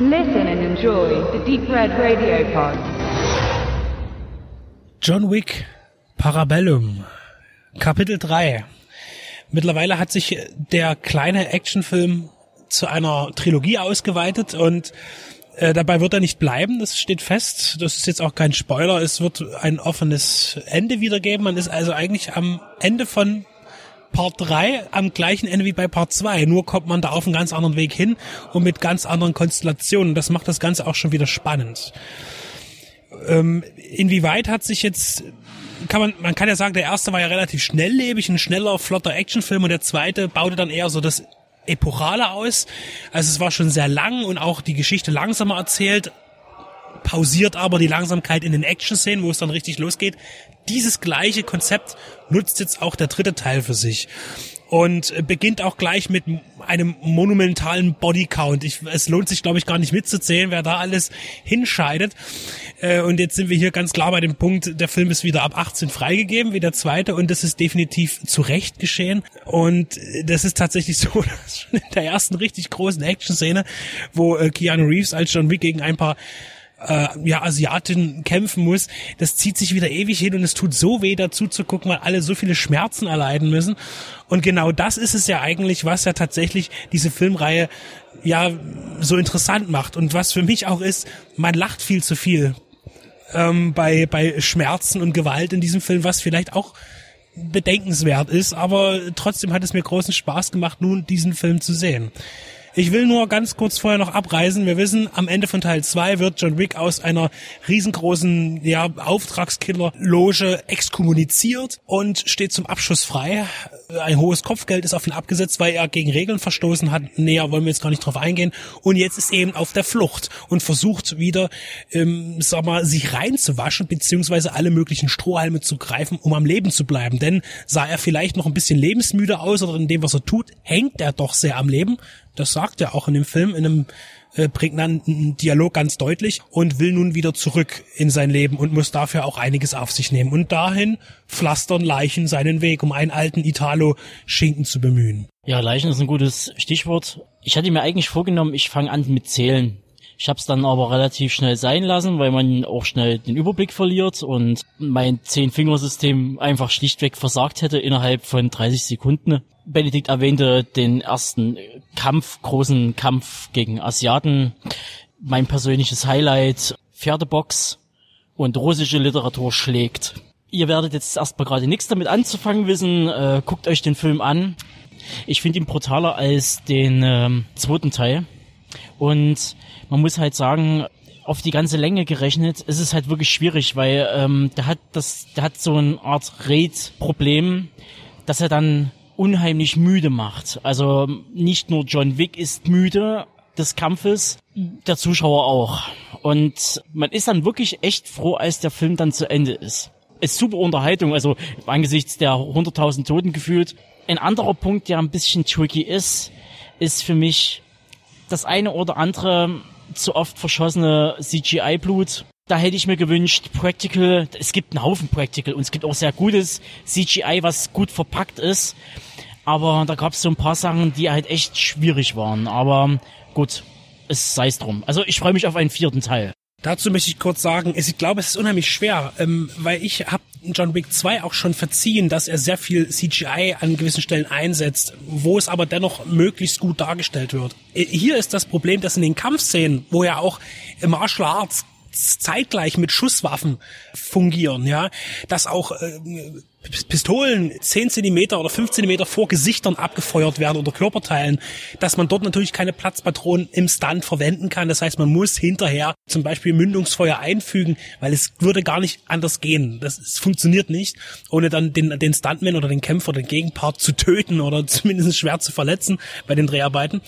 Listen and enjoy the Deep Red Radio Pod. John Wick Parabellum Kapitel 3 Mittlerweile hat sich der kleine Actionfilm zu einer Trilogie ausgeweitet und äh, dabei wird er nicht bleiben, das steht fest. Das ist jetzt auch kein Spoiler. Es wird ein offenes Ende wiedergeben. Man ist also eigentlich am Ende von Part 3 am gleichen Ende wie bei Part 2. Nur kommt man da auf einen ganz anderen Weg hin und mit ganz anderen Konstellationen. Das macht das Ganze auch schon wieder spannend. Ähm, inwieweit hat sich jetzt kann man, man kann ja sagen, der erste war ja relativ schnelllebig, ein schneller, flotter Actionfilm und der zweite baute dann eher so das Epochale aus. Also es war schon sehr lang und auch die Geschichte langsamer erzählt, pausiert aber die Langsamkeit in den Action-Szenen, wo es dann richtig losgeht. Dieses gleiche Konzept nutzt jetzt auch der dritte Teil für sich und beginnt auch gleich mit einem monumentalen Bodycount. Ich, es lohnt sich, glaube ich, gar nicht mitzuzählen, wer da alles hinscheidet. Äh, und jetzt sind wir hier ganz klar bei dem Punkt, der Film ist wieder ab 18 freigegeben, wie der zweite, und das ist definitiv zu Recht geschehen. Und das ist tatsächlich so, dass schon in der ersten richtig großen Action-Szene, wo äh, Keanu Reeves als John Wick gegen ein paar äh, ja, Asiatin kämpfen muss, das zieht sich wieder ewig hin und es tut so weh dazu zu gucken, weil alle so viele Schmerzen erleiden müssen. Und genau das ist es ja eigentlich, was ja tatsächlich diese Filmreihe ja so interessant macht. Und was für mich auch ist, man lacht viel zu viel ähm, bei, bei Schmerzen und Gewalt in diesem Film, was vielleicht auch bedenkenswert ist, aber trotzdem hat es mir großen Spaß gemacht, nun diesen Film zu sehen. Ich will nur ganz kurz vorher noch abreisen. Wir wissen, am Ende von Teil 2 wird John Wick aus einer riesengroßen ja, Auftragskiller-Loge exkommuniziert und steht zum Abschuss frei. Ein hohes Kopfgeld ist auf ihn abgesetzt, weil er gegen Regeln verstoßen hat. Näher wollen wir jetzt gar nicht drauf eingehen. Und jetzt ist eben auf der Flucht und versucht wieder, ähm, sag mal, sich reinzuwaschen, beziehungsweise alle möglichen Strohhalme zu greifen, um am Leben zu bleiben. Denn sah er vielleicht noch ein bisschen lebensmüde aus oder in dem, was er tut, hängt er doch sehr am Leben. Das sagt er auch in dem Film, in einem äh, prägnanten Dialog ganz deutlich und will nun wieder zurück in sein Leben und muss dafür auch einiges auf sich nehmen. Und dahin pflastern Leichen seinen Weg, um einen alten Italo-Schinken zu bemühen. Ja, Leichen ist ein gutes Stichwort. Ich hatte mir eigentlich vorgenommen, ich fange an mit Zählen. Ich habe es dann aber relativ schnell sein lassen, weil man auch schnell den Überblick verliert und mein Zehn-Fingersystem einfach schlichtweg versagt hätte innerhalb von 30 Sekunden. Benedikt erwähnte den ersten Kampf, großen Kampf gegen Asiaten. Mein persönliches Highlight, Pferdebox und russische Literatur schlägt. Ihr werdet jetzt erstmal gerade nichts damit anzufangen wissen. Äh, guckt euch den Film an. Ich finde ihn brutaler als den ähm, zweiten Teil. Und man muss halt sagen, auf die ganze Länge gerechnet ist es halt wirklich schwierig, weil ähm, der hat das, der hat so eine Art Raid-Problem, dass er dann unheimlich müde macht. Also nicht nur John Wick ist müde des Kampfes, der Zuschauer auch. Und man ist dann wirklich echt froh, als der Film dann zu Ende ist. Ist super Unterhaltung, also angesichts der 100.000 Toten gefühlt. Ein anderer Punkt, der ein bisschen tricky ist, ist für mich das eine oder andere zu oft verschossene CGI-Blut. Da hätte ich mir gewünscht, Practical, es gibt einen Haufen Practical und es gibt auch sehr gutes CGI, was gut verpackt ist. Aber da gab es so ein paar Sachen, die halt echt schwierig waren. Aber gut, es sei es drum. Also ich freue mich auf einen vierten Teil. Dazu möchte ich kurz sagen, ich glaube, es ist unheimlich schwer, ähm, weil ich habe John Wick 2 auch schon verziehen, dass er sehr viel CGI an gewissen Stellen einsetzt, wo es aber dennoch möglichst gut dargestellt wird. Äh, hier ist das Problem, dass in den Kampfszenen, wo ja auch Martial Arts zeitgleich mit Schusswaffen fungieren, ja, dass auch äh, Pistolen 10 Zentimeter oder 5 Zentimeter vor Gesichtern abgefeuert werden oder Körperteilen, dass man dort natürlich keine Platzpatronen im Stunt verwenden kann. Das heißt, man muss hinterher zum Beispiel Mündungsfeuer einfügen, weil es würde gar nicht anders gehen. Das, das funktioniert nicht, ohne dann den, den Stuntman oder den Kämpfer, den Gegenpart zu töten oder zumindest schwer zu verletzen bei den Dreharbeiten.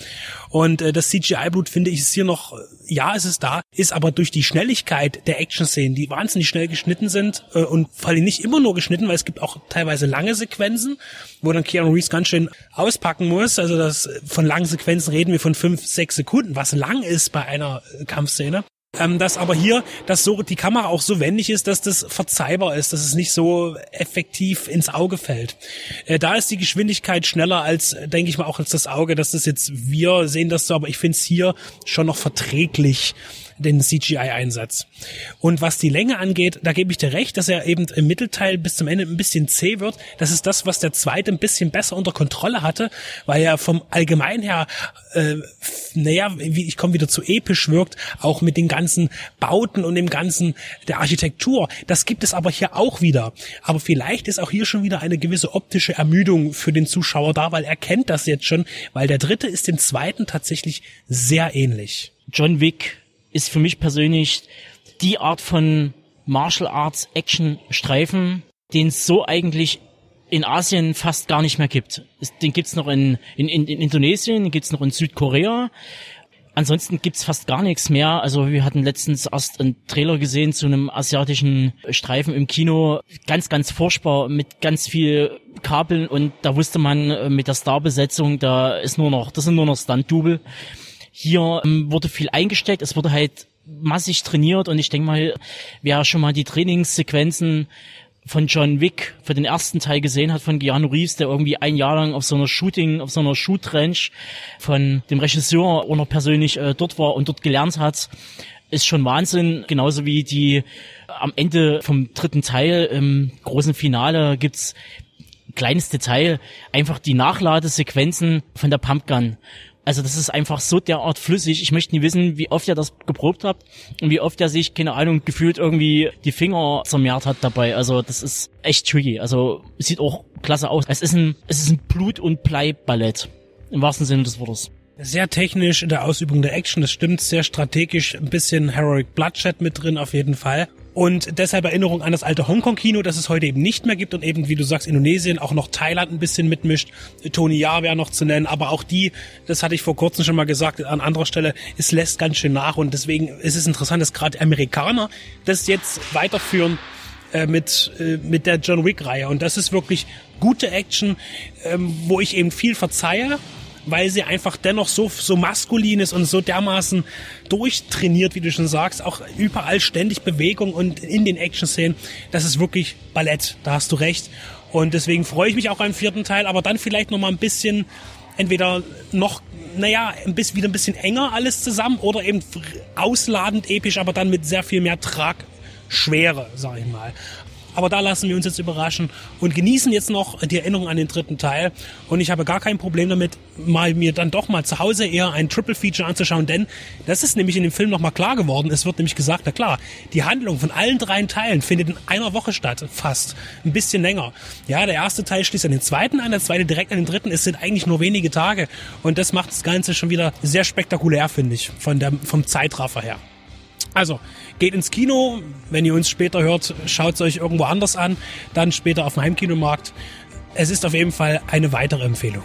Und äh, das CGI-Blut finde ich ist hier noch, ja, es ist da, ist aber durch die Schnelligkeit der Action-Szenen, die wahnsinnig schnell geschnitten sind äh, und vor allem nicht immer nur geschnitten, weil es gibt auch auch teilweise lange Sequenzen, wo dann Keanu Reeves ganz schön auspacken muss. Also das von langen Sequenzen reden wir von fünf, sechs Sekunden, was lang ist bei einer Kampfszene. ähm, dass aber hier, dass so die Kamera auch so wendig ist, dass das verzeihbar ist, dass es nicht so effektiv ins Auge fällt. Äh, da ist die Geschwindigkeit schneller als, denke ich mal, auch als das Auge, dass das jetzt wir sehen das so, aber ich finde es hier schon noch verträglich den CGI-Einsatz. Und was die Länge angeht, da gebe ich dir recht, dass er eben im Mittelteil bis zum Ende ein bisschen zäh wird. Das ist das, was der zweite ein bisschen besser unter Kontrolle hatte, weil er vom Allgemein her, äh, naja, ich komme wieder zu episch wirkt, auch mit den ganzen Bauten und dem ganzen der Architektur. Das gibt es aber hier auch wieder. Aber vielleicht ist auch hier schon wieder eine gewisse optische Ermüdung für den Zuschauer da, weil er kennt das jetzt schon, weil der dritte ist dem zweiten tatsächlich sehr ähnlich. John Wick ist für mich persönlich die Art von Martial Arts Action Streifen, den es so eigentlich in Asien fast gar nicht mehr gibt. Den gibt's noch in, in, in Indonesien, den gibt's noch in Südkorea. Ansonsten gibt's fast gar nichts mehr. Also wir hatten letztens erst einen Trailer gesehen zu einem asiatischen Streifen im Kino. Ganz, ganz furchtbar mit ganz viel Kabeln und da wusste man äh, mit der Starbesetzung, da ist nur noch, das sind nur noch Stunt-Double. Hier ähm, wurde viel eingesteckt, es wurde halt massig trainiert und ich denke mal, wer schon mal die Trainingssequenzen von John Wick für den ersten Teil gesehen hat von Keanu Reeves, der irgendwie ein Jahr lang auf so einer Shooting, auf so einer Shoot-Ranch von dem Regisseur oder persönlich äh, dort war und dort gelernt hat, ist schon Wahnsinn. Genauso wie die am Ende vom dritten Teil im großen Finale gibt's kleines Detail, einfach die Nachladesequenzen von der Pumpgun. Also das ist einfach so derart flüssig. Ich möchte nie wissen, wie oft ihr das geprobt habt und wie oft er sich, keine Ahnung, gefühlt irgendwie die Finger zermehrt hat dabei. Also das ist echt tricky. Also sieht auch klasse aus. Es ist ein, es ist ein Blut- und Bleiballett. Im wahrsten Sinne des Wortes. Sehr technisch in der Ausübung der Action, das stimmt, sehr strategisch, ein bisschen Heroic Bloodshed mit drin auf jeden Fall. Und deshalb Erinnerung an das alte Hongkong-Kino, das es heute eben nicht mehr gibt und eben, wie du sagst, Indonesien, auch noch Thailand ein bisschen mitmischt. Tony Ja wäre noch zu nennen, aber auch die, das hatte ich vor kurzem schon mal gesagt, an anderer Stelle, es lässt ganz schön nach und deswegen ist es interessant, dass gerade Amerikaner das jetzt weiterführen äh, mit, äh, mit der John Wick-Reihe. Und das ist wirklich gute Action, ähm, wo ich eben viel verzeihe, weil sie einfach dennoch so, so maskulin ist und so dermaßen durchtrainiert, wie du schon sagst, auch überall ständig Bewegung und in den Action-Szenen, das ist wirklich Ballett, da hast du recht. Und deswegen freue ich mich auch am vierten Teil, aber dann vielleicht noch mal ein bisschen entweder noch, naja, ein bisschen, wieder ein bisschen enger alles zusammen oder eben ausladend episch, aber dann mit sehr viel mehr Tragschwere, sag ich mal. Aber da lassen wir uns jetzt überraschen und genießen jetzt noch die Erinnerung an den dritten Teil. Und ich habe gar kein Problem damit, mal mir dann doch mal zu Hause eher ein Triple Feature anzuschauen, denn das ist nämlich in dem Film nochmal klar geworden. Es wird nämlich gesagt, na klar, die Handlung von allen drei Teilen findet in einer Woche statt, fast. Ein bisschen länger. Ja, der erste Teil schließt an den zweiten an, der zweite direkt an den dritten. Es sind eigentlich nur wenige Tage. Und das macht das Ganze schon wieder sehr spektakulär, finde ich, von der, vom Zeitraffer her. Also, geht ins Kino. Wenn ihr uns später hört, schaut es euch irgendwo anders an. Dann später auf dem Heimkinomarkt. Es ist auf jeden Fall eine weitere Empfehlung.